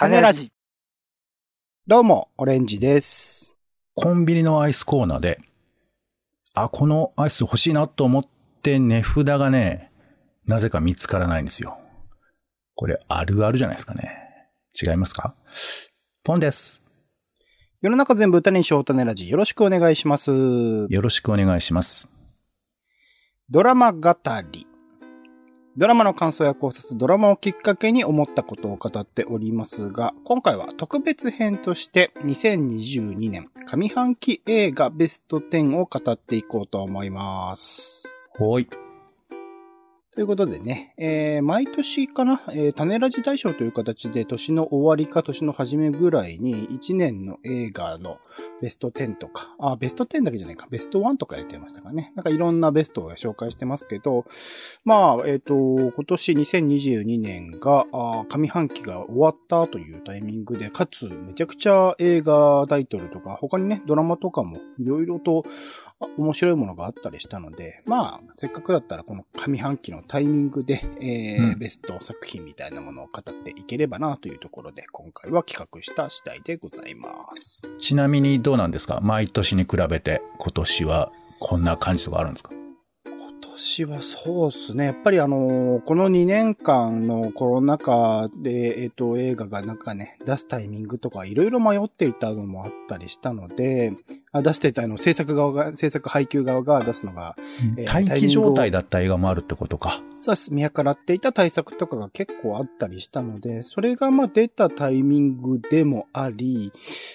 種ラジ。どうも、オレンジです。コンビニのアイスコーナーで、あ、このアイス欲しいなと思って値札がね、なぜか見つからないんですよ。これあるあるじゃないですかね。違いますか？ポンです。世の中全部歌にしよう種ラジ。よろしくお願いします。よろしくお願いします。ドラマ語り。ドラマの感想や考察、ドラマをきっかけに思ったことを語っておりますが、今回は特別編として2022年上半期映画ベスト10を語っていこうと思います。ほい。ということでね、えー、毎年かな、えー、種ラジ大賞という形で年の終わりか年の初めぐらいに1年の映画のベスト10とか、あ、ベスト10だけじゃないか、ベスト1とかやってましたかね。なんかいろんなベストを紹介してますけど、まあ、えっ、と、今年2022年が、上半期が終わったというタイミングで、かつめちゃくちゃ映画タイトルとか、他にね、ドラマとかもいろいろと面白いものがあったりしたので、まあ、せっかくだったらこの上半期のタイミングで、えーうん。ベスト作品みたいなものを語っていければなというところで、今回は企画した次第でございます。ちなみにどうなんですか？毎年に比べて今年はこんな感じとかあるんですか？今年はそうですね。やっぱりあのーこの2年間のコロナ禍で、えっ、と、映画がなんかね、出すタイミングとかいろいろ迷っていたのもあったりしたので、あ出していたあの、制作側が、制作配給側が出すのが、えー待機状態だった映画もあるってことか。そうです。見計らっていた対策とかが結構あったりしたので、それがまあ出たタイミングでもあり、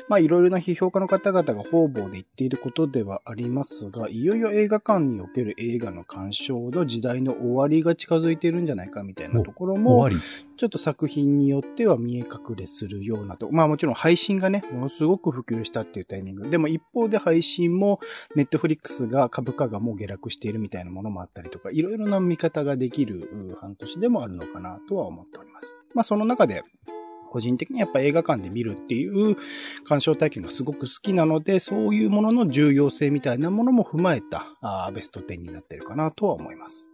まあいろいろな批評家の方々が方々で言っていることではありますが、いよいよ映画館における映画の鑑賞の時代の終わりが近づいているんじゃないかみたいなところも。ちょっと作品によっては見え隠れするようなと。まあもちろん配信がね、ものすごく普及したっていうタイミング。でも一方で配信も、ネットフリックスが株価がもう下落しているみたいなものもあったりとか、いろいろな見方ができるう半年でもあるのかなとは思っております。まあその中で、個人的にやっぱ映画館で見るっていう鑑賞体験がすごく好きなので、そういうものの重要性みたいなものも踏まえたあーベスト10になってるかなとは思います。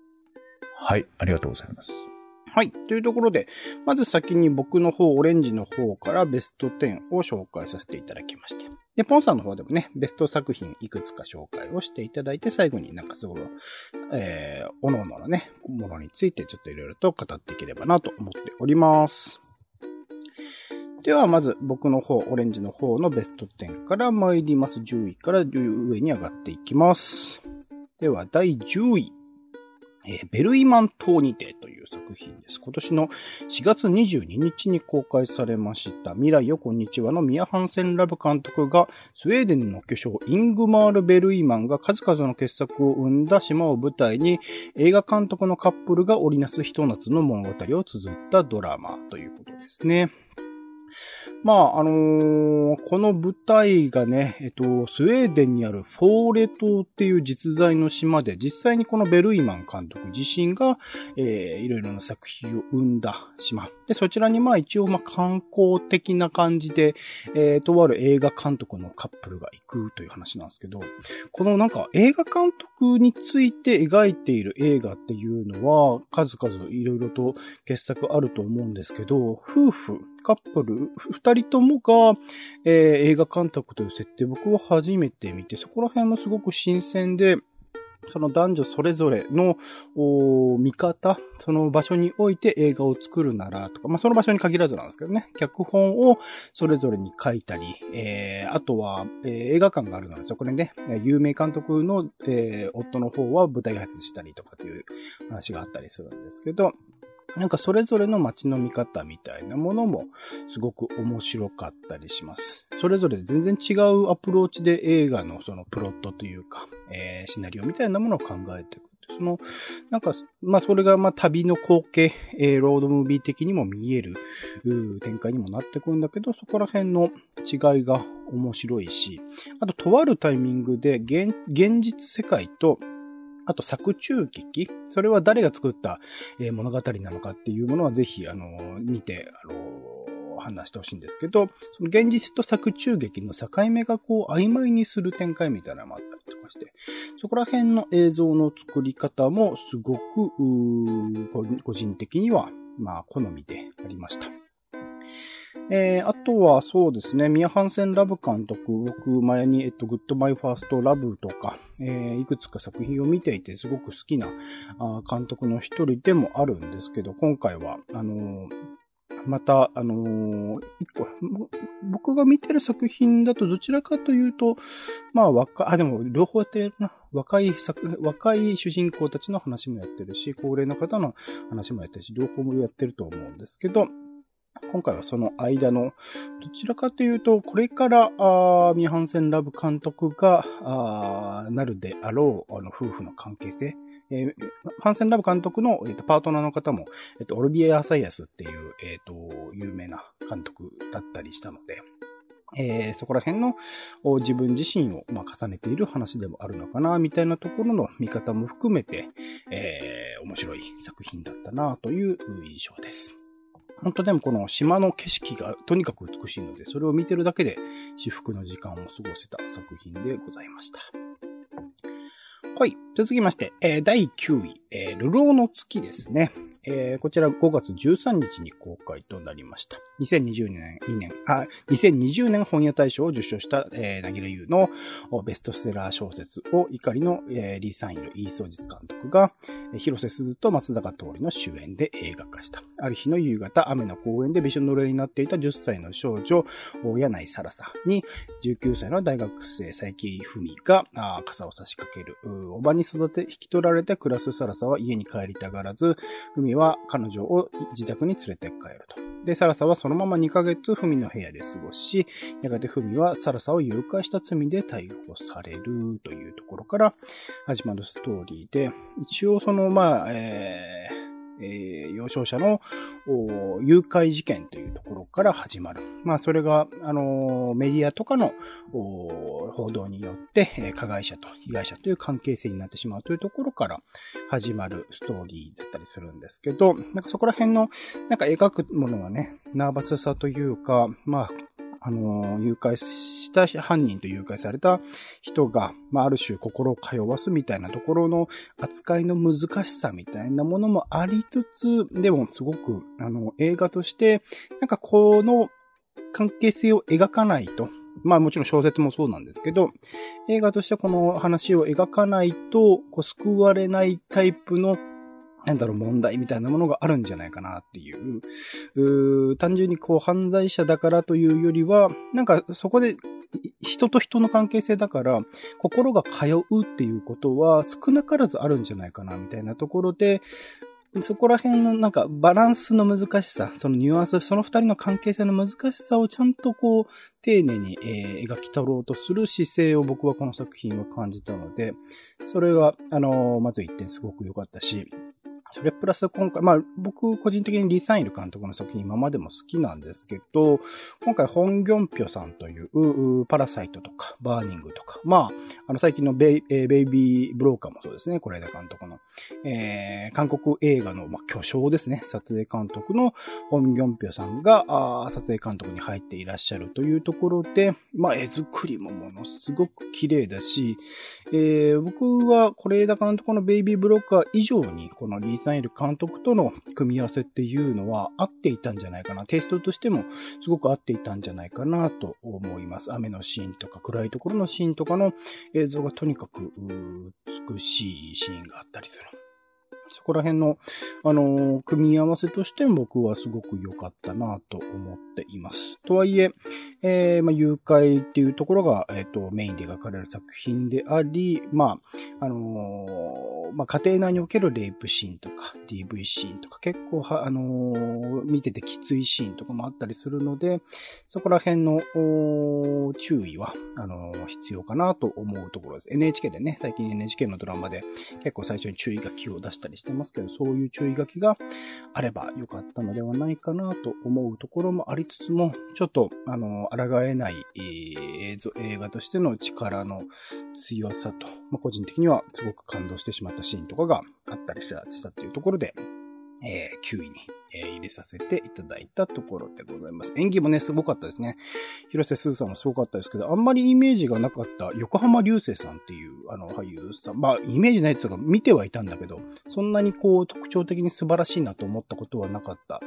はい、ありがとうございます。はい。というところで、まず先に僕の方、オレンジの方からベスト10を紹介させていただきまして。で、ポンさんの方でもね、ベスト作品いくつか紹介をしていただいて、最後になんかその、えー、おのおののね、ものについてちょっといろいろと語っていければなと思っております。では、まず僕の方、オレンジの方のベスト10から参ります。10位から上に上がっていきます。では、第10位。えーベルイマン島にてという作品です。今年の4月22日に公開されました未来よこんにちはのミア・ハンセンラブ監督がスウェーデンの巨匠イングマール・ベルイマンが数々の傑作を生んだ島を舞台に映画監督のカップルが織りなすひと夏の物語を綴ったドラマということですね。まあ、あのーこの舞台がね、えっと、スウェーデンにあるフォーレ島っていう実在の島で、実際にこのベルイマン監督自身が、えーいろいろな作品を生んだ島。で、そちらにまあ一応まあ観光的な感じで、えーとある映画監督のカップルが行くという話なんですけど、このなんか映画監督について描いている映画っていうのは、数々いろいろと傑作あると思うんですけど、夫婦、カップル、二人ともが、えー映画監督という設定僕は初めて見て、そこら辺もすごく新鮮で、その男女それぞれの見方、その場所において映画を作るならとか、まあその場所に限らずなんですけどね、脚本をそれぞれに書いたり、えーあとは、えー映画館があるので、そこでね、有名監督の、えー夫の方は舞台挨拶したりとかっていう話があったりするんですけど、なんかそれぞれの街の見方みたいなものもすごく面白かったりします。それぞれ全然違うアプローチで映画のそのプロットというか、えーシナリオみたいなものを考えていく。その、なんか、まあそれがま旅の光景、えーロードムービー的にも見える展開にもなってくるんだけど、そこら辺の違いが面白いし、あととあるタイミングで現現実世界とあと作中劇？それは誰が作った、物語なのかっていうものはぜひ、あの見て、あのー判断してほしいんですけど、その現実と作中劇の境目がこう曖昧にする展開みたいなのもあったりとかして、そこら辺の映像の作り方もすごく、個人的には、まあ、好みでありました。えー、あとはそうですね、ミア・ハンセン・ラブ監督、僕前に、えっと、グッバイ・ファースト・ラブとか、えー、いくつか作品を見ていてすごく好きなあ監督の一人でもあるんですけど、今回は、あのーまた、あのー、一個、僕が見てる作品だとどちらかというと、まあ若、あ、でも両方やってるな。若い作、若い主人公たちの話もやってるし、高齢の方の話もやってるし、両方もやってると思うんですけど、今回はその間の、どちらかというと、これから、あミハンセン・ラブ監督が、あなるであろう、あの、夫婦の関係性。えー、ハンセン・ラブ監督の、えーと、パートナーの方も、えっ、ー、と、オルビエ・アサイアスっていう、えっ、ー、と、有名な監督だったりしたので、えー、そこら辺の自分自身を、まあ、重ねている話でもあるのかな、みたいなところの見方も含めて、えー、面白い作品だったな、という印象です。本当でもこの島の景色がとにかく美しいので、それを見てるだけで至福の時間を過ごせた作品でございました。はい。続きまして、えー、第9位、えー、流浪の月ですね。えー、こちら5月13日に公開となりました。2020年、2年、あ、2020年本屋大賞を受賞した、えー、なぎらゆうのベストセラー小説を怒りの、えー、リー・サインル、イーソージツ監督が、えー、広瀬すずと松坂通りの主演で映画化した。ある日の夕方、雨の公園でびしょ濡れになっていた10歳の少女、柳井サラサに、19歳の大学生、佐伯文が、あ傘を差し掛ける。おばに育て、引き取られて暮らすサラサは家に帰りたがらず、文は彼女を自宅に連れて帰ると。で、サラサはそのまま2ヶ月、フミの部屋で過ごし、やがてフミはサラサを誘拐した罪で逮捕されるというところから始まるストーリーで、一応その、まあ、えー、えー、幼少者の誘拐事件というところから始まる。まあ、それが、あのー、メディアとかの報道によって、え、加害者と被害者という関係性になってしまうというところから始まるストーリーだったりするんですけど、なんかそこら辺の、なんか描くものはね、ナーバスさというか、まあ、あの、誘拐した犯人と誘拐された人が、まあ、ある種心を通わすみたいなところの扱いの難しさみたいなものもありつつ、でもすごく、あの、映画として、なんかこの関係性を描かないと、まあもちろん小説もそうなんですけど、映画としてこの話を描かないと、こう救われないタイプのなんだろう、問題みたいなものがあるんじゃないかなっていう、う単純にこう犯罪者だからというよりは、なんかそこで人と人の関係性だから、心が通うっていうことは少なからずあるんじゃないかなみたいなところで、そこら辺のなんかバランスの難しさ、そのニュアンス、その二人の関係性の難しさをちゃんとこう、丁寧に、えー、描き取ろうとする姿勢を僕はこの作品は感じたので、それが、あのー、まず一点すごく良かったし、それプラス今回、まあ僕個人的に李相日監督の作品今までも好きなんですけど、今回ホンギョンピョさんというパラサイトとかバーニングとか、まあ、あの最近のベイ,、えー、ベイビーブローカーもそうですね、是枝監督の、えー、韓国映画の、まあ、巨匠ですね、撮影監督のホンギョンピョさんがあ撮影監督に入っていらっしゃるというところで、まあ絵作りもものすごく綺麗だし、えー、僕はこれ枝監督のベイビーブローカー以上にこのリサイル監督との組み合わせっていうのは合っていたんじゃないかな。テイストとしてもすごく合っていたんじゃないかなと思います。雨のシーンとか暗いところのシーンとかの映像がとにかく美しいシーンがあったりする。そこら辺の、あのー、組み合わせとしても僕はすごく良かったなと思っています。とはいえ、えー、まあ、誘拐っていうところが、えっ、ー、と、メインで描かれる作品であり、まあ、あのまあ、家庭内におけるレイプシーンとか、DV シーンとか、結構は、あの見ててきついシーンとかもあったりするので、そこら辺の、注意は、あの必要かなと思うところです。NHK でね、最近 NHK のドラマで結構最初に注意書きを出したりしてますけど、そういう注意書きがあればよかったのではないかなと思うところもありつつも、ちょっと、あの、抗えない、映像、映画としての力の強さと、まあ、個人的にはすごく感動してしまったシーンとかがあったりしたっていうところで、えー、9位に、えー、入れさせていただいたところでございます。演技もね、すごかったですね。広瀬すずさんもすごかったですけど、あんまりイメージがなかった横浜流星さんっていう、あの、俳優さん。まあ、イメージないっていうか、見てはいたんだけど、そんなにこう、特徴的に素晴らしいなと思ったことはなかった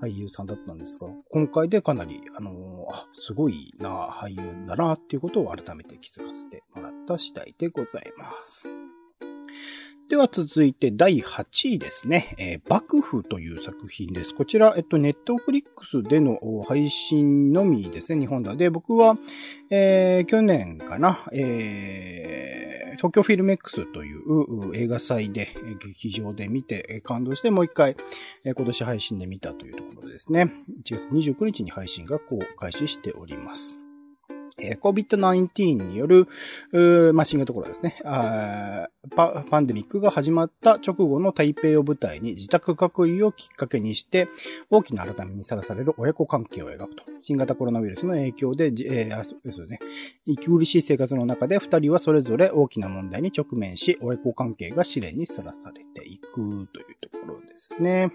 俳優さんだったんですが、今回でかなり、あのー、あ、すごいな、俳優だな、っていうことを改めて気づかせてもらった次第でございます。では続いて第8位ですね。えー、幕府という作品です。こちら、えっと、ネットフリックスでの配信のみですね、日本では。で、僕は、えー、去年かな、えー、東京フィルメックスという映画祭で、劇場で見て感動してもう一回、今年配信で見たというところですね。1月29日に配信がこう開始しております。えー、COVID-19 による、まあ、新型コロナですねパ。パンデミックが始まった直後の台北を舞台に自宅隔離をきっかけにして、大きな改めにさらされる親子関係を描くと。新型コロナウイルスの影響で、えー、そうですね。息苦しい生活の中で二人はそれぞれ大きな問題に直面し、親子関係が試練にさらされていくというところですね。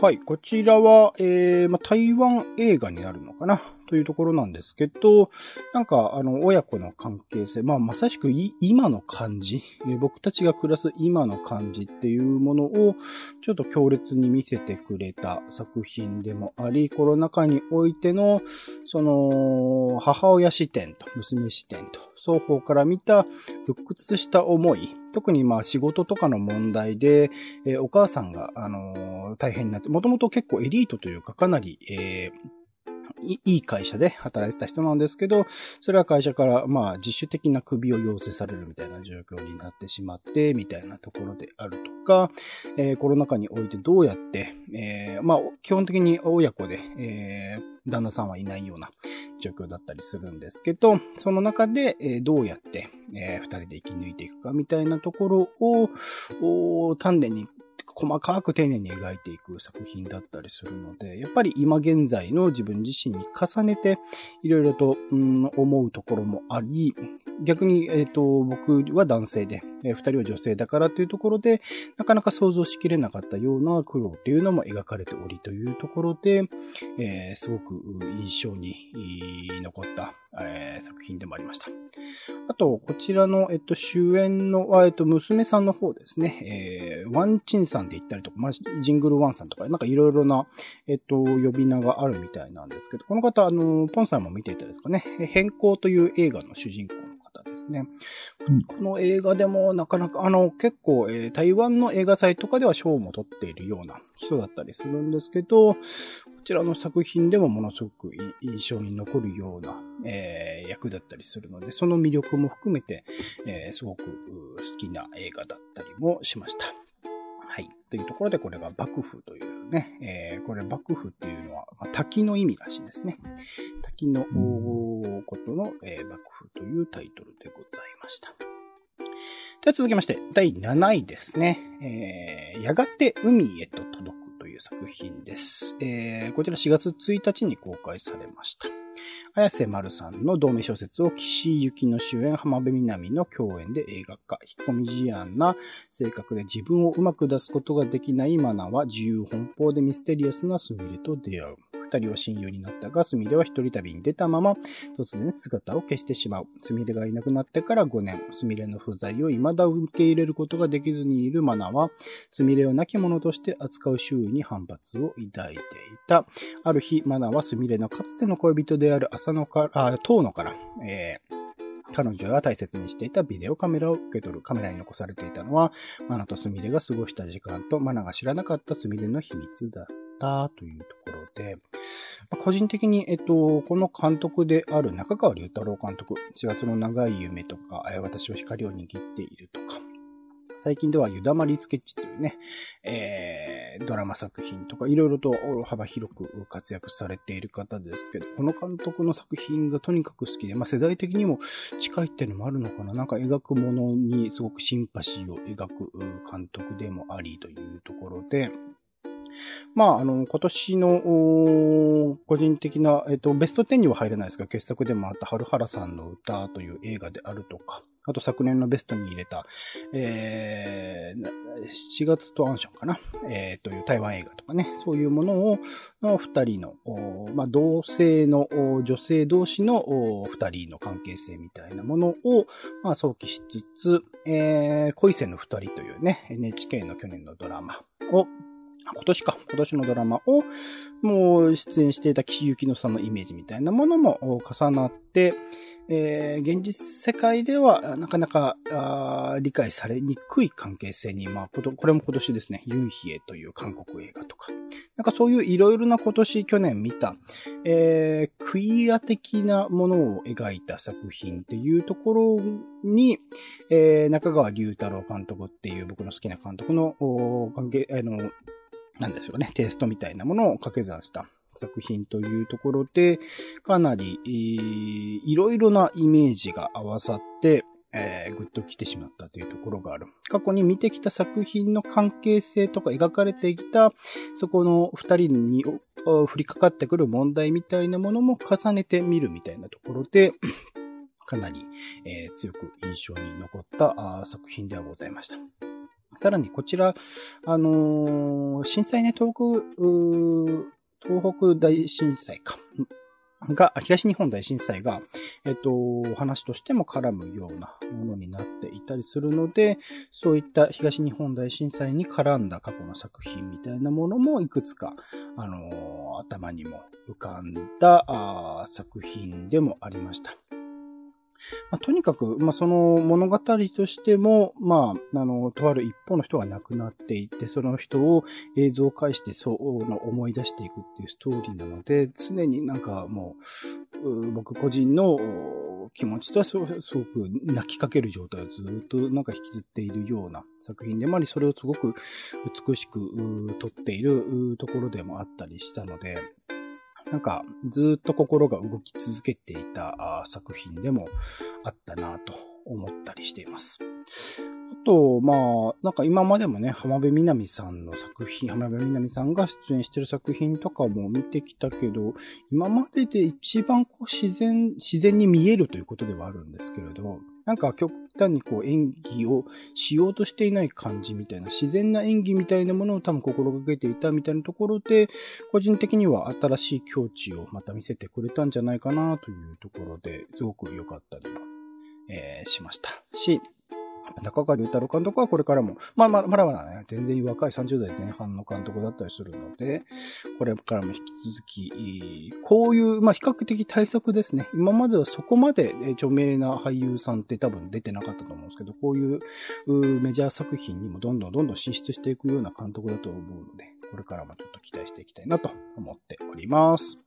はい。こちらは、えー、ま、台湾映画になるのかなというところなんですけど、なんか、あの、親子の関係性、まあ、まさしく今の感じ、僕たちが暮らす今の感じっていうものを、ちょっと強烈に見せてくれた作品でもあり、コロナ禍においての、その、母親視点と娘視点と、双方から見た鬱屈した思い、特にまあ仕事とかの問題で、えー、お母さんが、あのー、大変になって、もともと結構エリートというかかなり、えーいい会社で働いてた人なんですけど、それは会社から、まあ、自主的な首を要請されるみたいな状況になってしまって、みたいなところであるとか、えー、コロナ禍においてどうやって、えー、まあ、基本的に親子で、えー、旦那さんはいないような状況だったりするんですけど、その中で、え、どうやって、えー、二人で生き抜いていくかみたいなところを、丹念に細かく丁寧に描いていく作品だったりするので、やっぱり今現在の自分自身に重ねて、いろいろと、うん、思うところもあり、逆に、えっ、ー、と、僕は男性で、えー、二人は女性だからというところで、なかなか想像しきれなかったような苦労っていうのも描かれておりというところで、えー、すごく印象に残った、えー、作品でもありました。あと、こちらの、えっと、主演の、えっと、娘さんの方ですね、えー、ワンチンさんで言ったりとか、まあ、ジングルワンさんとか、なんかいろいろな、えっと、呼び名があるみたいなんですけど、この方、あの、ポンさんも見ていたですかね、変更という映画の主人公の方ですね。この映画でもなかなか、あの、結構、えー、台湾の映画祭とかでは賞も取っているような人だったりするんですけど、こちらの作品でもものすごく印象に残るような、えー、役だったりするので、その魅力も含めて、えー、すごく好きな映画だったりもしました。はい。というところで、これが幕府というね、えー、これ幕府っていうのは、まあ、滝の意味らしいですね。滝のことの、えー、幕府というタイトルでございました。では続きまして、第7位ですね。えー、やがて海へと届くいう作品です。えー、こちら4月1日に公開されました。綾瀬丸さんの同名小説を岸由紀の主演浜辺美波の共演で映画化。引っ込み思案な性格で自分をうまく出すことができないマナは自由奔放でミステリアスなスミレと出会う。二人は親友になったが、スミレは一人旅に出たまま、突然姿を消してしまう。スミレがいなくなってから5年、スミレの不在を未だ受け入れることができずにいるマナは、スミレを亡き者として扱う周囲に反発を抱いていた。ある日、マナはスミレのかつての恋人である浅野から、あ、遠野から、えー彼女が大切にしていたビデオカメラを受け取るカメラに残されていたのは、マナとスミレが過ごした時間とマナが知らなかったスミレの秘密だったというところで、個人的に、えっと、この監督である中川隆太郎監督、4月の長い夢とか、私は光を握っているとか、最近ではユダマリスケッチというね、えー、ドラマ作品とかいろいろと幅広く活躍されている方ですけど、この監督の作品がとにかく好きで、まあ世代的にも近いっていうのもあるのかな。なんか描くものにすごくシンパシーを描く監督でもありというところで、まあ、あの、今年の、個人的な、えっと、ベスト10には入れないですが、傑作でもあった春原さんの歌という映画であるとか、あと昨年のベストに入れた、えー、7月とアンションかな、えー、という台湾映画とかね、そういうものを、の二人の、まあ、同性の女性同士の二人の関係性みたいなものを、まあ、想起しつつ、えー、恋せの二人というね、NHK の去年のドラマを今年か、今年のドラマを、もう出演していた岸由紀乃さんのイメージみたいなものも重なって、えー、現実世界ではなかなか理解されにくい関係性に、まあ、これも今年ですね、ユンヒエという韓国映画とか、なんかそういういろいろな今年去年見た、えー、クイア的なものを描いた作品っていうところに、えー、中川隆太郎監督っていう僕の好きな監督の関係、あの、なんですよね、テイストみたいなものを掛け算した作品というところで、かなり、えー、いろいろなイメージが合わさって、えー、ぐっと来てしまったというところがある。過去に見てきた作品の関係性とか描かれてきた、そこの二人に降りかかってくる問題みたいなものも重ねてみるみたいなところで、かなり、えー、強く印象に残った作品ではございました。さらにこちら、あのー、震災ね、東北、東北大震災か。が、東日本大震災が、えっと、お話としても絡むようなものになっていたりするので、そういった東日本大震災に絡んだ過去の作品みたいなものもいくつか、あの頭にも浮かんだ作品でもありました。まあ、とにかく、まあ、その物語としても、まあ、あの、とある一方の人が亡くなっていて、その人を映像を介してそうの思い出していくっていうストーリーなので、常になんかもう、僕個人の気持ちとはすごく泣きかける状態をずっとなんか引きずっているような作品でもあり、それをすごく美しく撮っているところでもあったりしたので、なんか、ずっと心が動き続けていた作品でもあったなと思ったりしています。あと、まあ、なんか今までもね、浜辺美波さんの作品、浜辺美波さんが出演してる作品とかも見てきたけど、今までで一番こう自然、自然に見えるということではあるんですけれど、なんか極端にこう演技をしようとしていない感じみたいな、自然な演技みたいなものを多分心がけていたみたいなところで、個人的には新しい境地をまた見せてくれたんじゃないかなというところで、すごく良かったりも、えー、しましたし、中川隆太郎監督はこれからも、まあまあ、まだまだね、全然若い30代前半の監督だったりするので、これからも引き続き、こういう、まあ比較的対策ですね。今まではそこまで著名な俳優さんって多分出てなかったと思うんですけど、こういうメジャー作品にもどんどんどんどん進出していくような監督だと思うので、これからもちょっと期待していきたいなと思っております。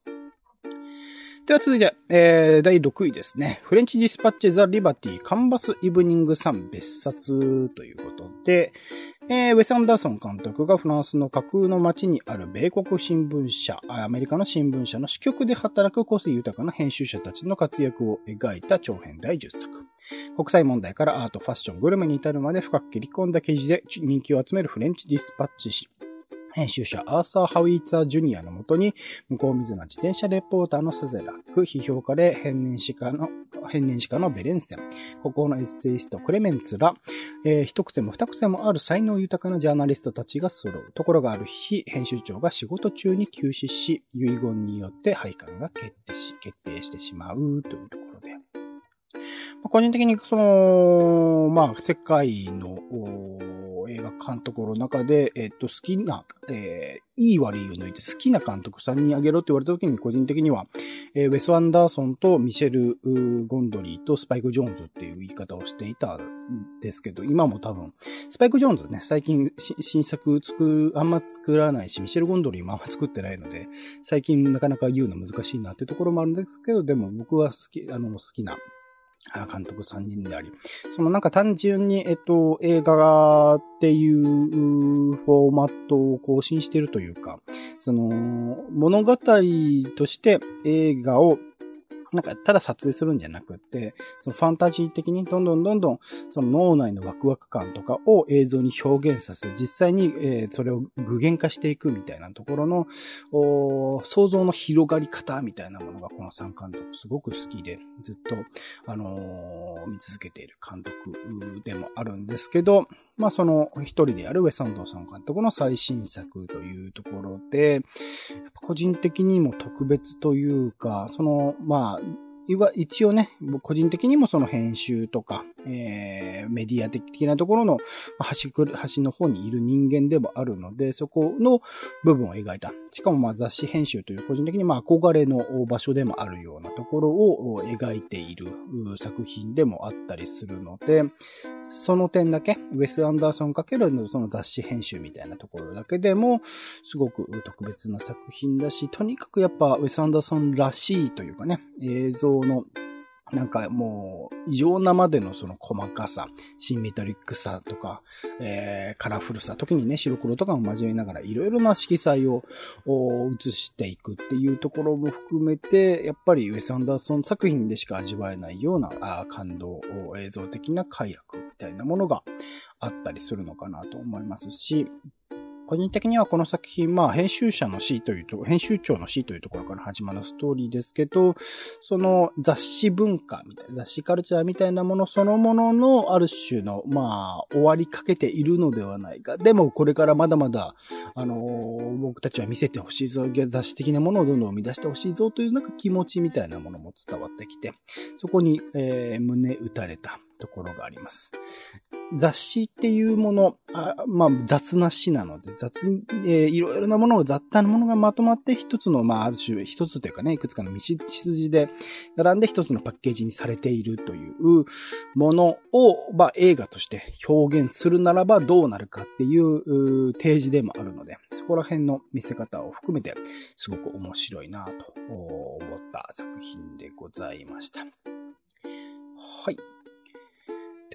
では続いて、えー、第6位ですね。フレンチディスパッチザ・リバティカンバス・イブニング・サン別冊ということで、えー、ウェス・アンダーソン監督がフランスの架空の街にある米国新聞社、アメリカの新聞社の支局で働く個性豊かな編集者たちの活躍を描いた長編第10作。国際問題からアート、ファッション、グルメに至るまで深く切り込んだ記事で人気を集めるフレンチディスパッチ誌。編集者アーサー・ハウィーツァー・ジュニアのもとに、向こう水な自転車レポーターのサゼラック、批評家で変年史家の、変年史家のベレンセン、国王のエッセイストクレメンツら、えー、一癖も二癖もある才能豊かなジャーナリストたちが揃う。ところがある日、編集長が仕事中に休止し、遺言によって廃刊が決定し、決定してしまうというところで。個人的にその、まあ、世界の、映画監督の中で、えっと、好きな、えー、いい悪いを抜いて好きな監督さんにあげろって言われた時に個人的には、えー、ウェス・アンダーソンとミシェル・ゴンドリーとスパイク・ジョーンズっていう言い方をしていたんですけど、今も多分、スパイク・ジョーンズね、最近新作作、あんま作らないし、ミシェル・ゴンドリーもあんま作ってないので、最近なかなか言うの難しいなっていうところもあるんですけど、でも僕は好き、あの、好きな監督3人であり、そのなんか単純に、えっと、映画っていうフォーマットを更新してるというか、その、物語として映画をなんか、ただ撮影するんじゃなくって、そのファンタジー的にどんどんどんどん、その脳内のワクワク感とかを映像に表現させ、実際に、え、それを具現化していくみたいなところの、想像の広がり方みたいなものがこの3監督すごく好きで、ずっと、あの、見続けている監督でもあるんですけど、まあその一人であるウェサンドさん監督の最新作というところで、個人的にも特別というか、その、まあ、一応ね、個人的にもその編集とか、えー、メディア的なところの端くる、端の方にいる人間でもあるので、そこの部分を描いた。しかもまあ雑誌編集という個人的にまあ憧れの場所でもあるようなところを描いている作品でもあったりするので、その点だけ、ウェス・アンダーソンかけるその雑誌編集みたいなところだけでも、すごく特別な作品だし、とにかくやっぱウェス・アンダーソンらしいというかね、映像のなんかもう、異常なまでのその細かさ、シンメトリックさとか、えー、カラフルさ、時にね、白黒とかも交えながら、いろいろな色彩を映していくっていうところも含めて、やっぱりウェス・アンダーソン作品でしか味わえないようなあ感動、映像的な快楽みたいなものがあったりするのかなと思いますし、個人的にはこの作品、まあ、編集者の C というと、編集長の C というところから始まるストーリーですけど、その雑誌文化みたいな、雑誌カルチャーみたいなものそのもののある種の、まあ、終わりかけているのではないか。でも、これからまだまだ、あのー、僕たちは見せてほしいぞ、雑誌的なものをどんどん生み出してほしいぞというなんか気持ちみたいなものも伝わってきて、そこに、えー、胸打たれたところがあります。雑誌っていうもの、あまあ雑な詩なので、雑、えー、いろいろなものが雑多なものがまとまって一つの、まあある種、一つというかね、いくつかの道筋で並んで一つのパッケージにされているというものを、まあ映画として表現するならばどうなるかっていう提示でもあるので、そこら辺の見せ方を含めてすごく面白いなと思った作品でございました。はい。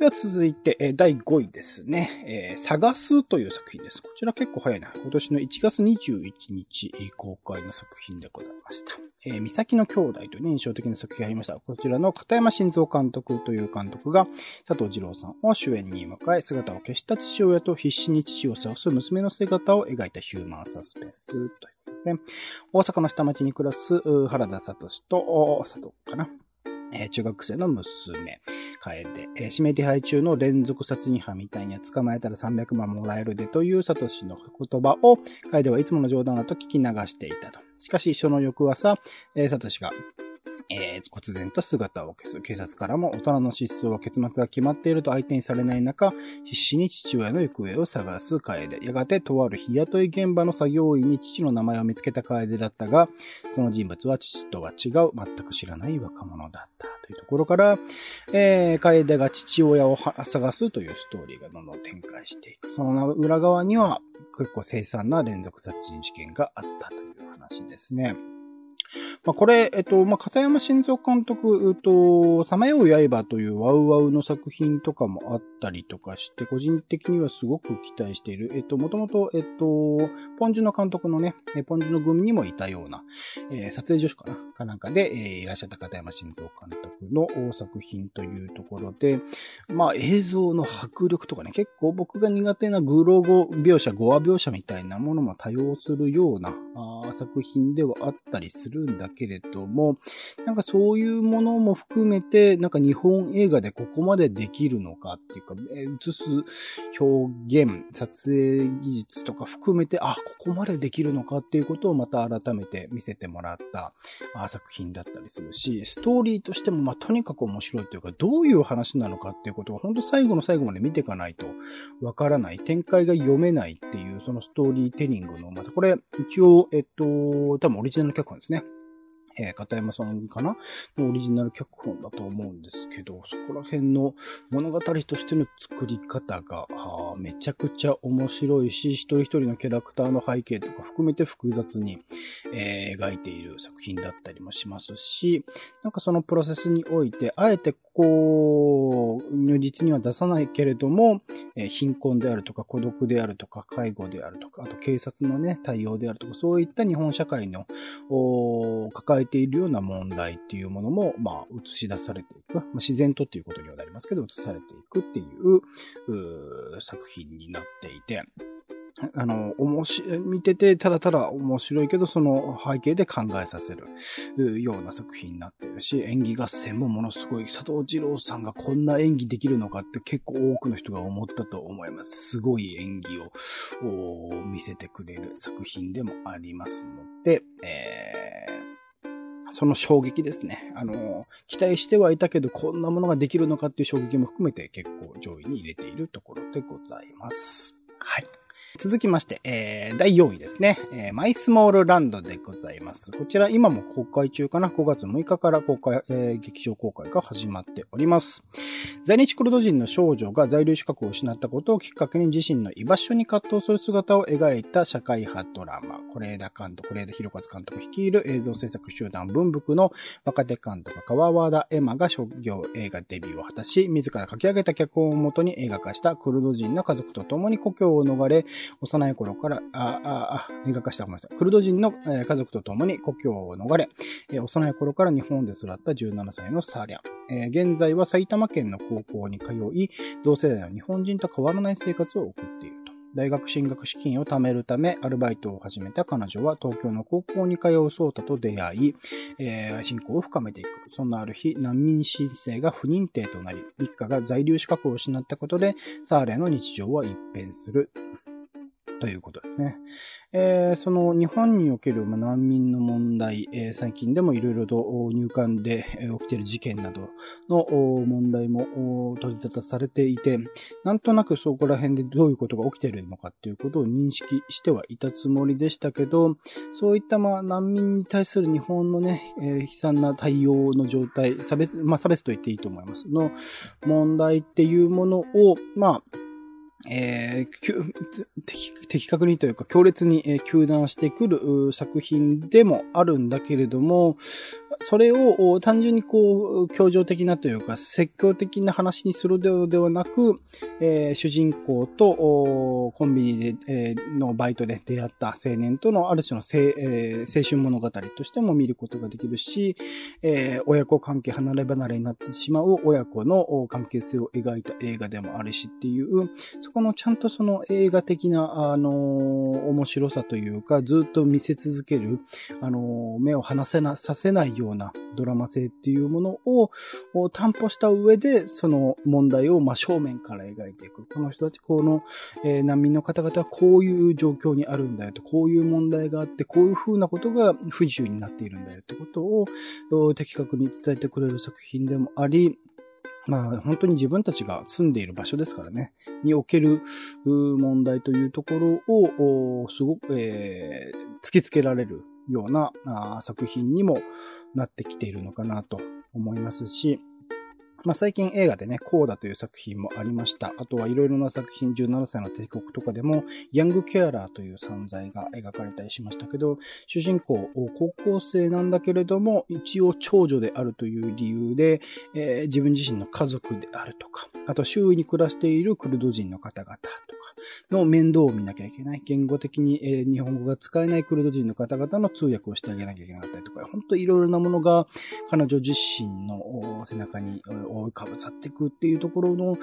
では続いて、第5位ですね。えー、探すという作品です。こちら結構早いな。今年の1月21日公開の作品でございました。えー、三崎の兄弟という、印象的な作品がありました。こちらの片山晋三監督という監督が佐藤二郎さんを主演に迎え、姿を消した父親と必死に父を探す娘の姿を描いたヒューマンサスペンスというですね。大阪の下町に暮らす原田聡と佐藤かな。えー、中学生の娘。楓、えー、指名手配中の連続殺人犯みたいに捕まえたら300万もらえるでというサトシの言葉を、楓はいつもの冗談だと聞き流していたと。しかし、その翌朝、えー、サトシがえー、忽然と姿を消す。警察からも大人の失踪は結末が決まっていると相手にされない中、必死に父親の行方を探す楓。やがてとある日雇い現場の作業員に父の名前を見つけた楓だったが、その人物は父とは違う、全く知らない若者だったというところから、えー、楓が父親を探すというストーリーがどんどん展開していく。その裏側には結構凄惨な連続殺人事件があったという話ですね。まあ、これ、えっと、まあ、片山晋三監督、えっと、さまよう刃というワウワウの作品とかもあったりとかして、個人的にはすごく期待している。えっと、もともと、えっと、ポンジュの監督のね、ポンジュの組にもいたような、えー、撮影助手かなかなんかで、えー、いらっしゃった片山晋三監督の作品というところで、まあ、映像の迫力とかね、結構僕が苦手なグロ語描写、語話描写みたいなものも多用するようなあ作品ではあったりするんだけれども、なんかそういうものも含めて、なんか日本映画でここまでできるのかっていうか、え映す表現、撮影技術とか含めて、あ、ここまでできるのかっていうことをまた改めて見せてもらったあ作品だったりするし、ストーリーとしてもまあとにかく面白いというか、どういう話なのかっていうことを本当最後の最後まで見ていかないとわからない、展開が読めないっていうそのストーリーテリングの、またこれ一応、えっと、多分オリジナルの脚本ですね。えー、片山さんかな？のオリジナル脚本だと思うんですけど、そこら辺の物語としての作り方が、めちゃくちゃ面白いし、一人一人のキャラクターの背景とか含めて複雑に、えー、描いている作品だったりもしますし、なんかそのプロセスにおいて、あえてこう、如実には出さないけれども、えー、貧困であるとか孤独であるとか介護であるとか、あと警察のね、対応であるとか、そういった日本社会の抱えているような問題っていうものも、まあ、映し出されていく。まあ、自然とっていうことにはなりますけど、映されていくっていうう作品になっていて、あの、面白い、見てて、ただただ面白いけど、その背景で考えさせるような作品になっているし、演技合戦もものすごい、佐藤二郎さんがこんな演技できるのかって結構多くの人が思ったと思います。すごい演技を見せてくれる作品でもありますので、えー、その衝撃ですね。あの、期待してはいたけど、こんなものができるのかっていう衝撃も含めて結構上位に入れているところでございます。はい。続きまして、えー、第4位ですね。えー、マイスモールランドでございます。こちら今も公開中かな ?5 月6日から公開、えー、劇場公開が始まっております。在日クルド人の少女が在留資格を失ったことをきっかけに自身の居場所に葛藤する姿を描いた社会派ドラマ。是枝監督、是枝博和監督率いる映像制作集団文福の若手監督川和田エマが商業映画デビューを果たし、自ら書き上げた脚本をもとに映画化したクルド人の家族と共に故郷を逃れ、幼い頃から、あ、あ、あ、映画化したごめんなさい。クルド人の、家族と共に故郷を逃れ、幼い頃から日本で育った17歳のサーリャン。現在は埼玉県の高校に通い、同世代の日本人と変わらない生活を送っていると。大学進学資金を貯めるため、アルバイトを始めた彼女は東京の高校に通うソータと出会い、えー、信仰を深めていく。そんなある日、難民申請が不認定となり、一家が在留資格を失ったことで、サーレの日常は一変する。ということですね。えー、その日本における難民の問題、えー、最近でもいろいろと入管で起きている事件などの問題も取り沙汰されていて、なんとなくそこら辺でどういうことが起きているのかっていうことを認識してはいたつもりでしたけど、そういったまあ難民に対する日本のね、えー、悲惨な対応の状態、差別、まあ差別と言っていいと思います。の問題っていうものを、まあ、えー、的確にというか強烈に、えー、球団してくる作品でもあるんだけれども、それを単純にこう、協情的なというか、説教的な話にするのではなく、えー、主人公とコンビニで、えー、のバイトで出会った青年とのある種の青,、えー、青春物語としても見ることができるし、えー、親子関係離れ離れになってしまう親子の関係性を描いた映画でもあるしっていう、そこのちゃんとその映画的な、あの、面白さというか、ずっと見せ続ける、あの、目を離せな、させないようなドラマ性っていうものを担保した上で、その問題を真正面から描いていく。この人たち、この、えー、難民の方々はこういう状況にあるんだよと、こういう問題があって、こういう風なことが不自由になっているんだよってことを的確に伝えてくれる作品でもあり、まあ、本当に自分たちが住んでいる場所ですからね、における問題というところを、すごく、えー、突きつけられるような作品にもなってきているのかなと思いますし、まあ、最近映画でね、コーダという作品もありました。あとはいろいろな作品、17歳の帝国とかでも、ヤングケアラーという存在が描かれたりしましたけど、主人公、高校生なんだけれども、一応長女であるという理由で、えー、自分自身の家族であるとか、あと周囲に暮らしているクルド人の方々とかの面倒を見なきゃいけない。言語的に、えー、日本語が使えないクルド人の方々の通訳をしてあげなきゃいけなかったりとか、本当いろいろなものが彼女自身の背中に覆いかぶさっていくっていうところの、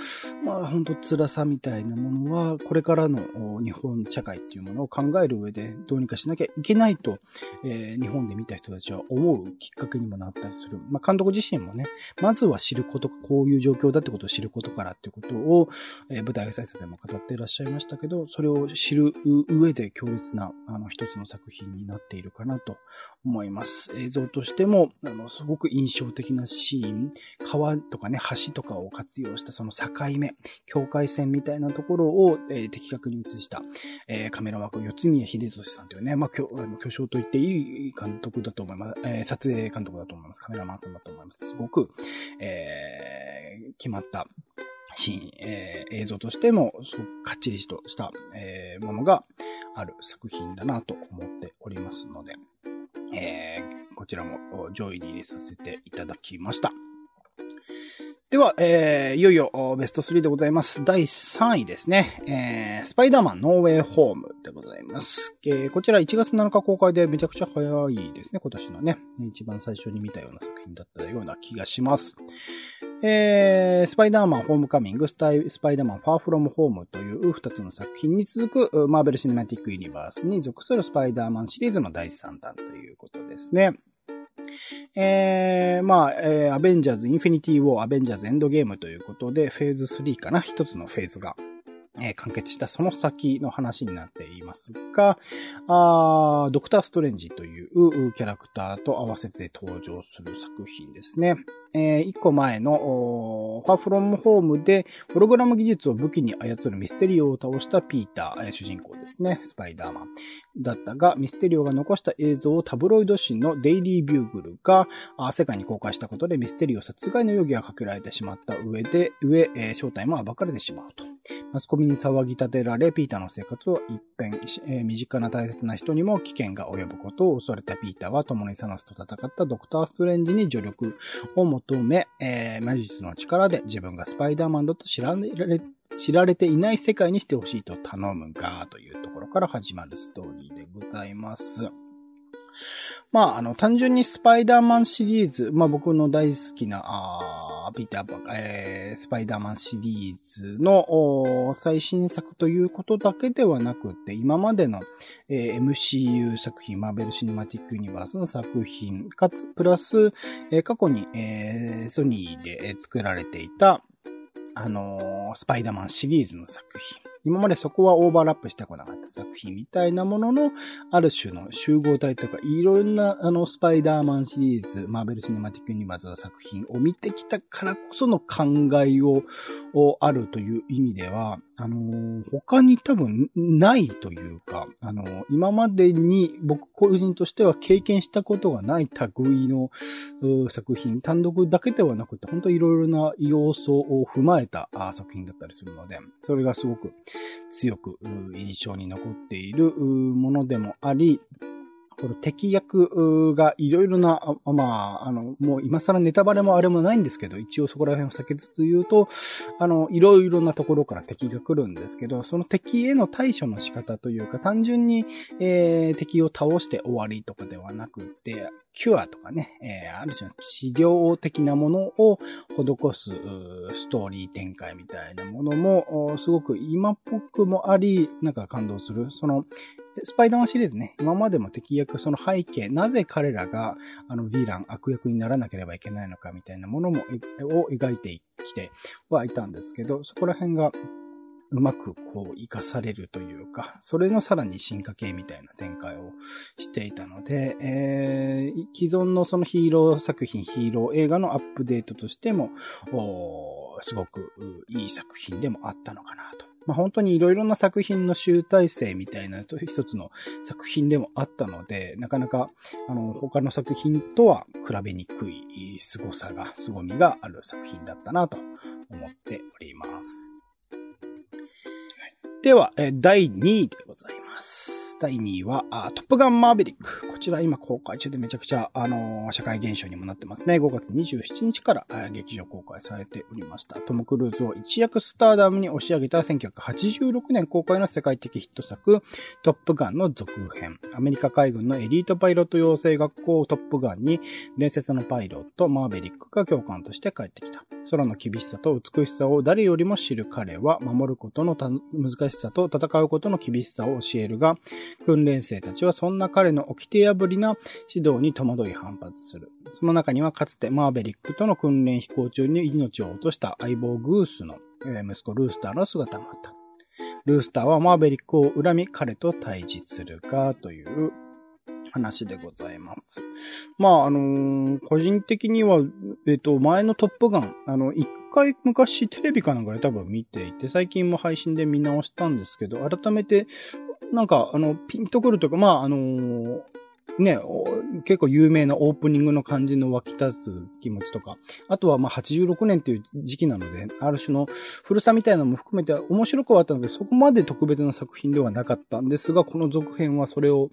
まあ本当辛さみたいなものは、これからの日本社会っていうものを考える上でどうにかしなきゃいけないと、えー、日本で見た人たちは思うきっかけにもなったりする。まあ監督自身もね、まずは知ること、こういう状況だってことを知ることからっていうことを、えー、舞台挨拶でも語っていらっしゃいましたけど、それを知る上で強烈な、あの、一つの作品になっているかなと思います。映像としても、あの、すごく印象的なシーン、川ととかね、橋とかを活用したその境目、境界線みたいなところを、えー、的確に映した、えー、カメラワーク、四宮秀俊さんというね、まあ、巨巨匠と言っていい監督だと思います。えー、撮影監督だと思います。カメラマンさんだと思います。すごく、えー、決まったシーン、えー、映像としても、すごくかっちりとした、えー、ものがある作品だなと思っておりますので、えー、こちらも上位に入れさせていただきました。では、えー、いよいよベスト3でございます。第3位ですね。えー、スパイダーマンノーウェイホームでございます。えー、こちら1月7日公開でめちゃくちゃ早いですね、今年のね。一番最初に見たような作品だったような気がします。えー、スパイダーマンホームカミング、スパイダーマンファーフロムホームという2つの作品に続くマーベルシネマティックユニバースに属するスパイダーマンシリーズの第3弾ということですね。えー、まあ、えー、アベンジャーズ、インフィニティ・ウォー、アベンジャーズ・エンドゲームということで、フェーズ3かな？一つのフェーズがえー、完結したその先の話になっていますが、あドクター・ストレンジというキャラクターと合わせて登場する作品ですね。えー、一個前の、ファーフロムホームで、ホログラム技術を武器に操るミステリオを倒したピーター、え、主人公ですね。スパイダーマン。だったが、ミステリオが残した映像をタブロイド紙のデイリービューグルが、あ世界に公開したことでミステリオ殺害の容疑がかけられてしまった上で、上、えー、正体も暴かれてしまうと。マスコミに騒ぎ立てられ、ピーターの生活を一変、えー、身近な大切な人にも危険が及ぶことを恐れたピーターは共にサノスと戦ったドクター・ストレンジに助力を求め、えー、魔術の力で自分がスパイダーマンだと知られ、知られていない世界にしてほしいと頼むが、というところから始まるストーリーでございます。まあ、あの、単純にスパイダーマンシリーズ、まあ僕の大好きな、あピーターパー、えー、スパイダーマンシリーズの最新作ということだけではなくて、今までの、えー、MCU 作品、マーベル・シネマティック・ユニバースの作品、かつ、プラス、えー、過去に、えー、ソニーで作られていた、あのー、スパイダーマンシリーズの作品。今までそこはオーバーラップしてこなかった作品みたいなものの、ある種の集合体とか、いろんな、あの、スパイダーマンシリーズ、マーベル・シネマティック・ユニバーズの作品を見てきたからこその考えを、をあるという意味では、あの他に多分ないというか、あの今までに僕個人としては経験したことがない類の作品、単独だけではなくて、本当いろいろな要素を踏まえた作品だったりするので、それがすごく強く印象に残っているものでもあり、この敵役がいろいろな、まあ、あの、もう今更ネタバレもあれもないんですけど、一応そこら辺を避けつつ言うと、あの、いろいろなところから敵が来るんですけど、その敵への対処の仕方というか、単純に、えー、敵を倒して終わりとかではなくて、キュアとかね、えー、ある種の治療的なものを施すストーリー展開みたいなものも、すごく今っぽくもあり、なんか感動する。その、スパイダーマンシリーズね、今までも敵役、その背景、なぜ彼らが、あの、ヴィラン、悪役にならなければいけないのかみたいなものも、を描いてきてはいたんですけど、そこら辺が、うまくこう活かされるというか、それのさらに進化系みたいな展開をしていたので、えー、既存のそのヒーロー作品、ヒーロー映画のアップデートとしても、すごくいい作品でもあったのかなと。まあ、本当にいろいろな作品の集大成みたいな一つの作品でもあったので、なかなか、あの、他の作品とは比べにくい凄さが、凄みがある作品だったなと思っております。では、第2位でございます。第2位は、トップガンマーベリック。こちら今公開中でめちゃくちゃ、あのー、社会現象にもなってますね。5月27日から劇場公開されておりました。トム・クルーズを一躍スターダムに押し上げた1986年公開の世界的ヒット作、トップガンの続編。アメリカ海軍のエリートパイロット養成学校トップガンに伝説のパイロット、マーベリックが教官として帰ってきた。空の厳しさと美しさを誰よりも知る彼は、守ることの難しさと戦うことの厳しさを教えるが、訓練生たちはそんな彼の掟破りな指導に戸惑い反発する。その中にはかつてマーベリックとの訓練飛行中に命を落とした相棒グースの息子ルースターの姿もあった。ルースターはマーベリックを恨み彼と対峙するかという話でございます。まあ、あのー、個人的には、えっ、ー、と、前のトップガン、あの、一回昔テレビかなんかで多分見ていて、最近も配信で見直したんですけど、改めてなんか、あの、ピンとくるというか、まあ、あのー、ね、結構有名なオープニングの感じの湧き立つ気持ちとか、あとはまあ86年という時期なので、ある種の古さみたいなのも含めて面白くはあったので、そこまで特別な作品ではなかったんですが、この続編はそれを、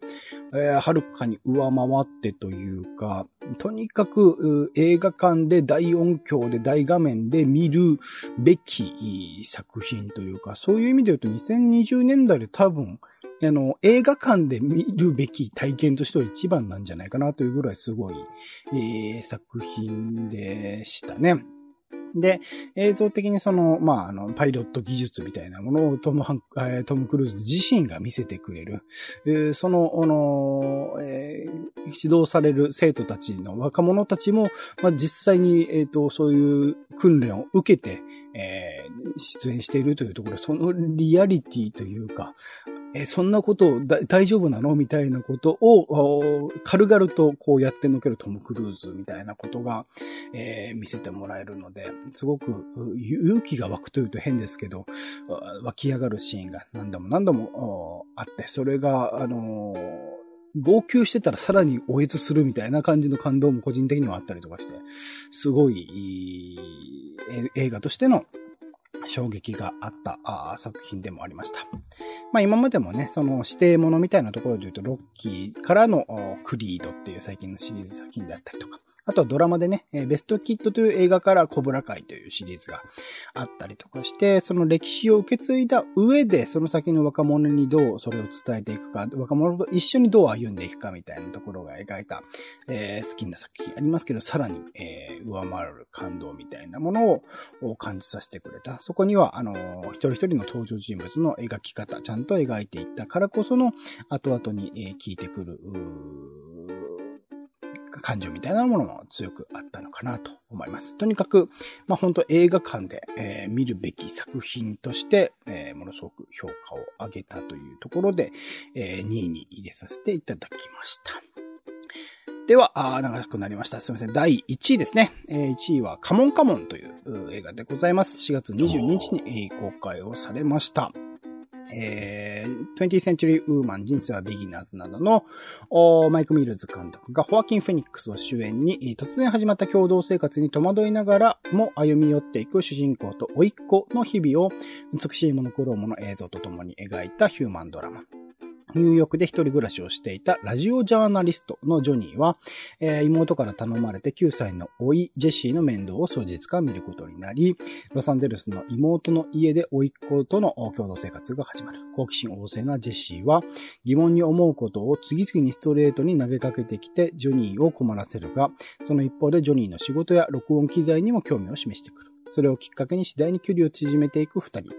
えー、はるかに上回ってというか、とにかく映画館で大音響で大画面で見るべき作品というか、そういう意味で言うと2020年代で多分、あの、映画館で見るべき体験としては一番なんじゃないかなというぐらいすごい、えー、作品でしたね。で、映像的にその、まあ、あの、パイロット技術みたいなものをトムハン、えー、トム・クルーズ自身が見せてくれる。えー、その、あの、えー、指導される生徒たちの若者たちも、まあ、実際に、えっ、ー、と、そういう訓練を受けて、えー、出演しているというところ、そのリアリティというか、えそんなこと大丈夫なのみたいなことを、軽々とこうやってのけるトム・クルーズみたいなことが、えー、見せてもらえるので、すごく勇気が湧くというと変ですけど、湧き上がるシーンが何度も何度もあって、それが、あのー号泣してたらさらにおえつするみたいな感じの感動も個人的にはあったりとかして、すごい映画としての衝撃があったあ作品でもありました。まあ今までもね、その指定物みたいなところで言うと、ロッキーからのクリードっていう最近のシリーズ作品であったりとか、あとはドラマでね、ベストキットという映画からコブラ会というシリーズがあったりとかして、その歴史を受け継いだ上で、その先の若者にどうそれを伝えていくか、若者と一緒にどう歩んでいくかみたいなところが描いた、えー、好きな作品ありますけど、さらに、えー、上回る感動みたいなものを感じさせてくれた。そこには、あのー、一人一人の登場人物の描き方、ちゃんと描いていったからこその、後々に、えー、聞いてくる、感情みたいなものも強くあったのかなと思います。とにかく、まあ本当映画館で、えー、見るべき作品として、えー、ものすごく評価を上げたというところで、えー、2位に入れさせていただきました。では、あ長くなりました。すみません。第1位ですね。え、1位はカモンカモンという映画でございます。4月22日に公開をされました。えー、20th Century Woman 人生はビギナーズなどのマイク・ミルズ監督がホアキン・フェニックスを主演に突然始まった共同生活に戸惑いながらも歩み寄っていく主人公と甥っ子の日々を美しいモノクロームの映像とともに描いたヒューマンドラマ。ニューヨークで一人暮らしをしていたラジオジャーナリストのジョニーは、えー、妹から頼まれて9歳の甥ジェシーの面倒を数日間見ることになり、ロサンゼルスの妹の家で甥っ子との共同生活が始まる。好奇心旺盛なジェシーは疑問に思うことを次々にストレートに投げかけてきてジョニーを困らせるが、その一方でジョニーの仕事や録音機材にも興味を示してくる。それをきっかけに次第に距離を縮めていく二人。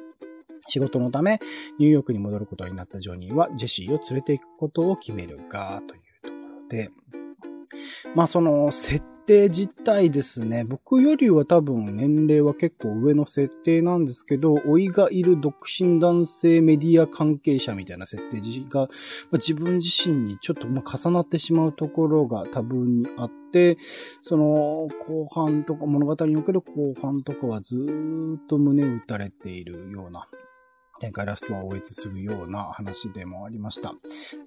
仕事のため、ニューヨークに戻ることになったジョニーは、ジェシーを連れて行くことを決めるが、というところで、まあその、設定自体ですね、僕よりは多分年齢は結構上の設定なんですけど、老いがいる独身男性メディア関係者みたいな設定が、まあ、自分自身にちょっとまあ重なってしまうところが多分にあって、その後半とか物語における後半とかはずっと胸打たれているような展開ラストは終えするような話でもありました。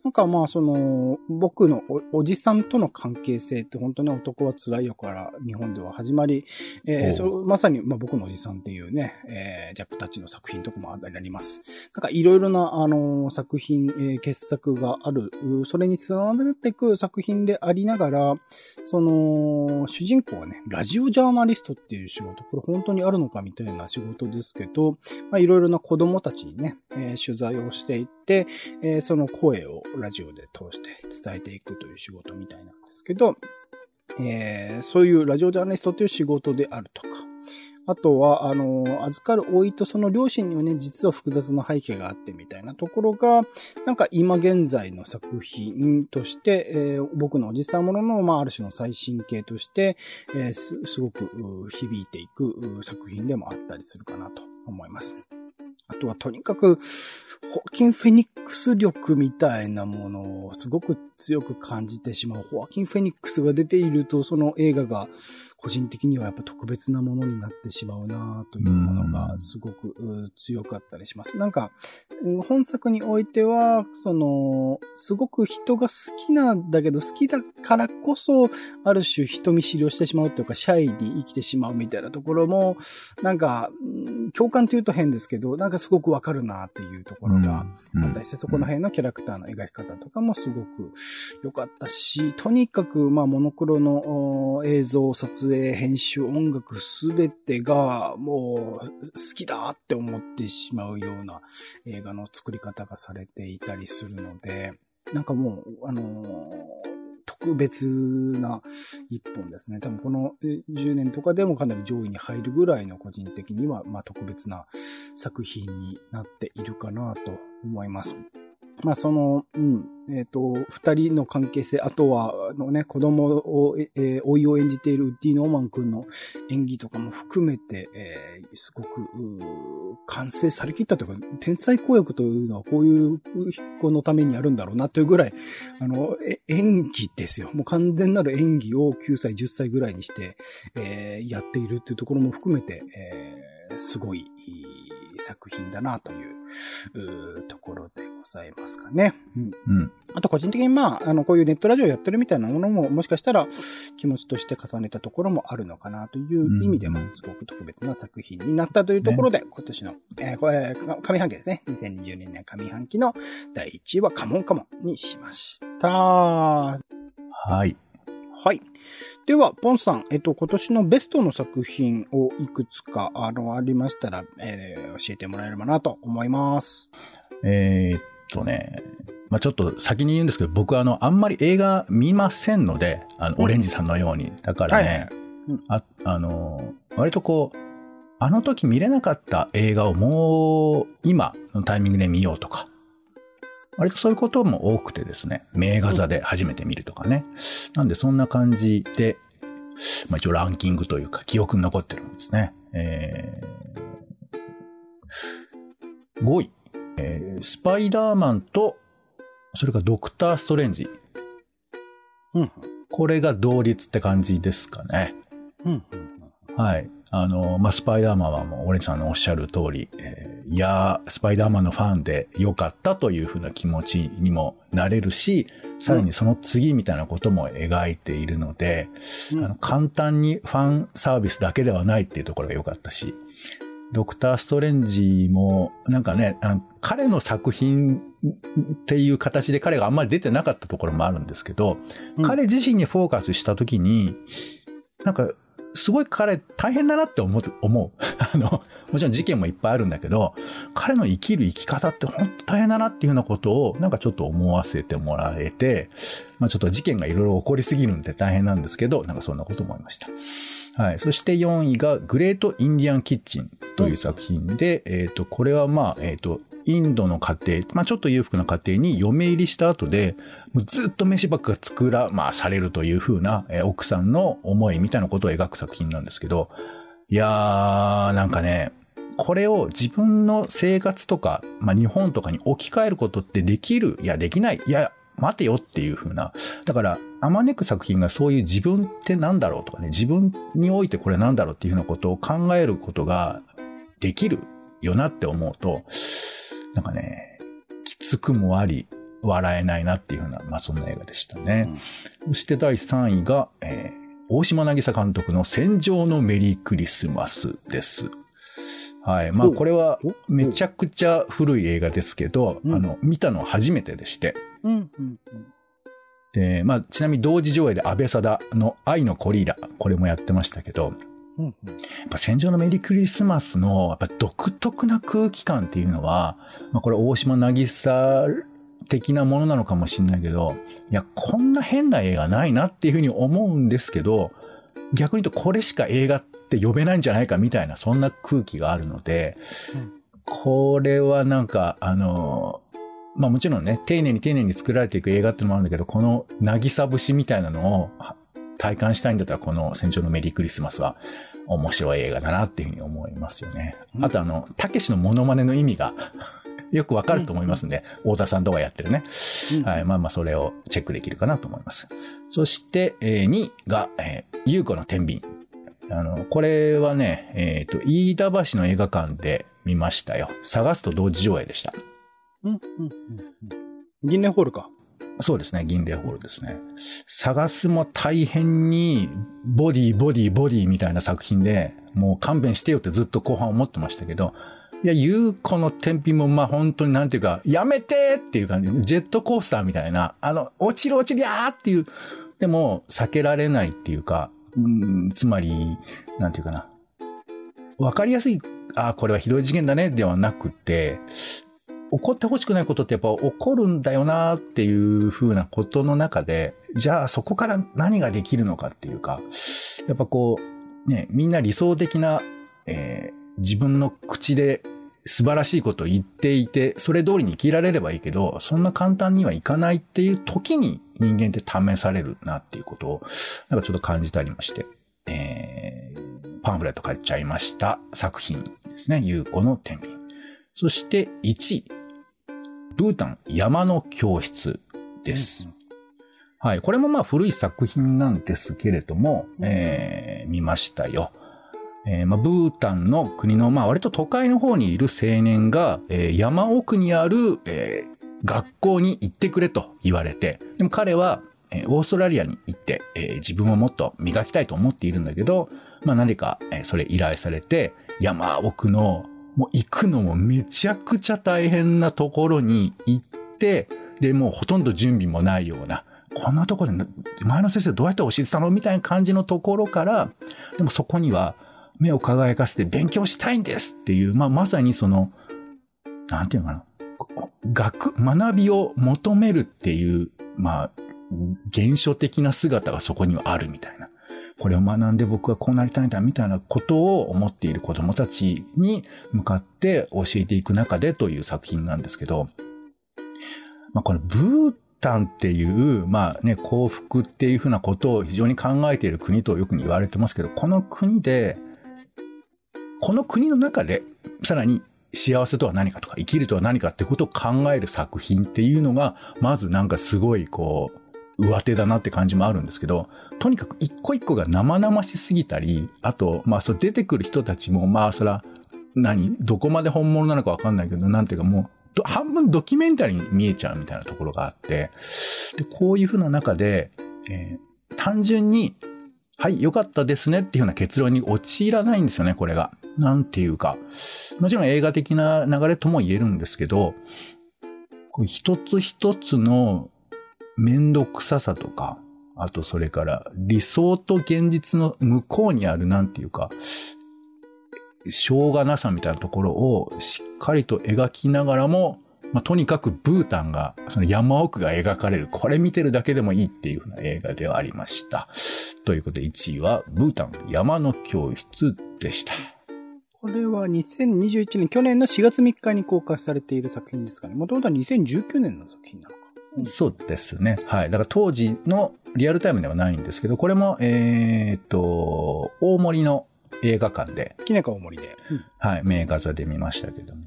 なんかまあその、僕のおじさんとの関係性って本当に男は辛いよから日本では始まり、えー、そまさにまあ僕のおじさんっていうね、えー、ジャックたちの作品とかもあります。なんかいろいろなあの作品、えー、傑作がある、それに繋がっていく作品でありながら、その、主人公はね、ラジオジャーナリストっていう仕事、これ本当にあるのかみたいな仕事ですけど、まあいろいろな子供たちちにね、えー、取材をしていって、えー、その声をラジオで通して伝えていくという仕事みたいなんですけど、えー、そういうラジオジャーナリストという仕事であるとか、あとは、あの、預かる老いとその両親にはね、実は複雑な背景があってみたいなところが、なんか今現在の作品として、えー、僕のおじさんものの、まあ、ある種の最新形として、えー、す、すごく響いていく作品でもあったりするかなと思います。あとはとにかく、ホーキン・フェニックス力みたいなものをすごく強く感じてしまう。ホーキン・フェニックスが出ていると、その映画が個人的にはやっぱ特別なものになってしまうなというものがすごくう強かったりします。なんか、うん本作においては、その、すごく人が好きなんだけど、好きだからこそ、ある種人見知りをしてしまうというか、シャイに生きてしまうみたいなところも、なんか、うん共感というと変ですけど、なんかすごくわかるなというところがうんあったりして、そこの辺のキャラクターの描き方とかもすごく良かったし、とにかく、まあ、モノクロのお映像、撮影、編集、音楽すべてが、もう、好きだって思ってしまうような映画の作り方がされていたりするので、なんかもう、あのー特別な一本ですね。多分この10年とかでもかなり上位に入るぐらいの個人的には、まあ特別な作品になっているかなと思います。まあその、うん、えっ、と、二人の関係性、あとは、あのね、子供を、ええー老いを演じているウッディ・ノーマン君の演技とかも含めて、えーすごく、完成されきったというか、天才公役というのはこういう子のためにあるんだろうなというぐらい、あの、え演技ですよ。もう完全なる演技を9歳、10歳ぐらいにして、えーやっているっていうところも含めて、えーすごい作品だなといううところでざいますかね。うん。うん。あと個人的にまあ、あの、こういうネットラジオやってるみたいなものも、もしかしたら気持ちとして重ねたところもあるのかなという意味でもうん、すごく特別な作品になったというところで、今年の、えーこれ、か上半期ですね。2022年上半期の第1位はカモンカモンにしました。はい。はい。では、ポンさん、えっと、今年のベストの作品をいくつか、あの、ありましたら、えー教えてもらえればなと思います。えーっとね、まあちょっと先に言うんですけど、僕あの、あんまり映画見ませんので、あの、うんオレンジさんのように。だからね、はいあ、あの、割とこう、あの時見れなかった映画をもう今のタイミングで見ようとか、割とそういうことも多くてですね、名画座で初めて見るとかね。なんでそんな感じで、まあ一応ランキングというか記憶に残ってるんですね。えー、5位、えースパイダーマンと、それからドクター・ストレンジ。うん。これが同率って感じですかね。うん。うん。はい。あの、まあ、スパイダーマンはもう、オレンジさんのおっしゃる通り、えーいやー、スパイダーマンのファンで良かったというふうな気持ちにもなれるし、さらにその次みたいなことも描いているので、うんあの簡単にファンサービスだけではないっていうところが良かったし、ドクター・ストレンジも、なんかね、あの彼の作品っていう形で彼があんまり出てなかったところもあるんですけど、うん彼自身にフォーカスしたときに、なんか、すごい彼大変だなって思う、思う。あの、もちろん事件もいっぱいあるんだけど、彼の生きる生き方って本当大変だなっていうようなことを、なんかちょっと思わせてもらえて、まあちょっと事件がいろいろ起こりすぎるんで大変なんですけど、なんかそんなこと思いました。はい。そして4位が、グレート・インディアン・キッチンという作品で、えっ、と、これはまあ、えっ、と、インドの家庭、まあちょっと裕福な家庭に嫁入りした後で、もうずっと飯ばっか作ら、まあされるという風な、えー奥さんの思いみたいなことを描く作品なんですけど、いやー、なんかね、これを自分の生活とか、まあ日本とかに置き換えることってできる？いや、できない。いや、待てよっていう風な。だから、あまねく作品がそういう自分ってなんだろうとかね、自分においてこれなんだろうっていう風なことを考えることができるよなって思うと、なんかね、きつくもあり、笑えないなっていう風な、まあそんな映画でしたね。そして第3位が、えー大島渚監督の戦場のメリークリスマスです。はい。まあこれはおめちゃくちゃ古い映画ですけど、うんあの、見たのは初めてでして。うん。うん。うん。で、まあちなみに同時上映で安倍貞の愛のコリーラ、これもやってましたけど、うん。やっぱ戦場のメリークリスマスのやっぱ独特な空気感っていうのは、まあこれ大島渚的なものなのかもしれないけど、いや、こんな変な映画ないなっていうふうに思うんですけど、逆に言うとこれしか映画って呼べないんじゃないかみたいな、そんな空気があるので、うんこれはなんか、あの、まあもちろんね、丁寧に丁寧に作られていく映画っていうのもあるんだけど、この渚節みたいなのを体感したいんだったら、この戦場のメリークリスマスは面白い映画だなっていうふうに思いますよね。うんあとあの、たけしのモノマネの意味が よくわかると思いますんで、太田さんとかやってるね。うんはい。まあまあ、それをチェックできるかなと思います。そして、えー2位が、えー、ゆうこの天秤あの、これはね、えっ、と、飯田橋の映画館で見ましたよ。探すと同時上映でした。うん、銀蓮ホールか。そうですね、銀霊ホールですね。探すも大変に、ボディ、ボディ、ボディみたいな作品で、もう勘弁してよってずっと後半思ってましたけど、いや、ゆうこの天秤も、まあ本当になんていうか、やめてっていう感じで、ジェットコースターみたいな、あの、落ちる落ちりゃーっていう、でも、避けられないっていうか、うん、つまり、なんていうかな。わかりやすい、ああ、これはひどい事件だね、ではなくて、起こってほしくないことってやっぱ起こるんだよなっていう風なことの中で、じゃあそこから何ができるのかっていうか、やっぱこう、ね、みんな理想的な、えー自分の口で素晴らしいことを言っていて、それ通りに生きられればいいけど、そんな簡単にはいかないっていう時に人間って試されるなっていうことを、なんかちょっと感じたりまして、えー、パンフレット買っちゃいました作品ですね。ゆうこの天秤。そして1位、ブータン山の教室です。はい。これもまあ古い作品なんですけれども、えー見ましたよ。えーまあ、ブータンの国の、まあ、割と都会の方にいる青年が、えー山奥にある、えー学校に行ってくれと言われて、でも彼は、えーオーストラリアに行って、えー自分をもっと磨きたいと思っているんだけど、まあ、何か、えーそれ依頼されて、山奥の、もう行くのもめちゃくちゃ大変なところに行って、で、もうほとんど準備もないような、こんなところで、前の先生どうやって教えてたの？みたいな感じのところから、でもそこには目を輝かせて勉強したいんですっていう、まあ、まさにその、なんていうのかな。学、学びを求めるっていう、まあ、現象的な姿がそこにはあるみたいな。これを学んで僕はこうなりたいんだみたいなことを思っている子供たちに向かって教えていく中でという作品なんですけど、まあこれブータンっていう、まあね、幸福っていうふうなことを非常に考えている国とよく言われてますけど、この国で、この国の中で、さらに幸せとは何かとか、生きるとは何かってことを考える作品っていうのが、まずなんかすごいこう、上手だなって感じもあるんですけど、とにかく一個一個が生々しすぎたり、あと、まあ、そう出てくる人たちも、まあ、そら、何どこまで本物なのかわかんないけど、なんていうかもう、半分ドキュメンタリーに見えちゃうみたいなところがあって、で、こういうふうな中で、えー単純に、はい、良かったですねっていうような結論に陥らないんですよね、これが。なんていうか。もちろん映画的な流れとも言えるんですけど、一つ一つの面倒くささとか、あとそれから理想と現実の向こうにあるなんていうか、しょうがなさみたいなところをしっかりと描きながらも、まあ、とにかくブータンが、その山奥が描かれる、これ見てるだけでもいいっていうふうな映画ではありました。ということで1位は、ブータン山の教室でした。これは2021年、去年の4月3日に公開されている作品ですかね。もともとは2019年の作品なの。そうですね。はい。だから当時のリアルタイムではないんですけど、これも、えーっと、大森の映画館で、きねか大森で。うんはい、名画座で見ましたけども。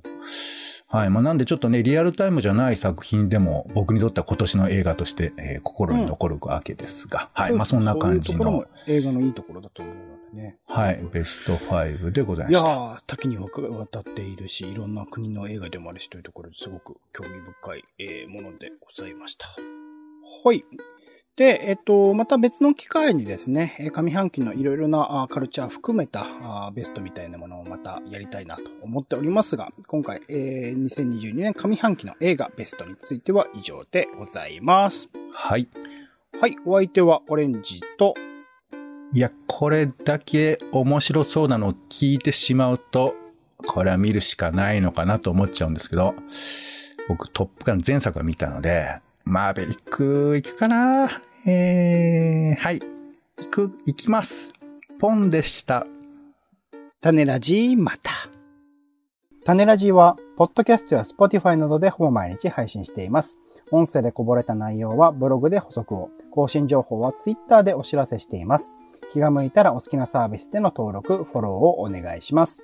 はい。まあ、なんでちょっとね、リアルタイムじゃない作品でも、僕にとっては今年の映画として、えー心に残るわけですが、はい。まあ、そんな感じのそういう映画のいいところだと思うのでね。はい、ベスト5でございました。いやー、多岐にわたっているし、いろんな国の映画でもあるしというところですごく興味深い、えーものでございました。はい。で、えっと、また別の機会にですね、えー上半期のいろいろなカルチャー含めたベストみたいなものをまたやりたいなと思っておりますが、今回、えー2022年上半期の映画ベストについては以上でございます。はい。はい、お相手はオレンジと、いや、これだけ面白そうなのを聞いてしまうと、これは見るしかないのかなと思っちゃうんですけど、僕トップガン前作は見たので、マーベリック行くかな？えー、はい。行く、行きます。ポンでした。種ラジーまた。種ラジーは、ポッドキャストや Spotify などでほぼ毎日配信しています。音声でこぼれた内容はブログで補足を、更新情報は Twitter でお知らせしています。気が向いたらお好きなサービスでの登録、フォローをお願いします。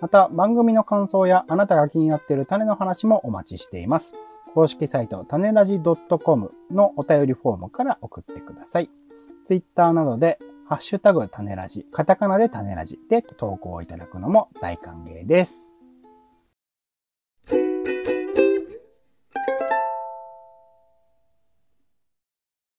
また、番組の感想やあなたが気になっている種の話もお待ちしています。公式サイト、種ラジ .com のお便りフォームから送ってください。Twitter などで、ハッシュタグ種ラジ、カタカナで種ラジで投稿いただくのも大歓迎です。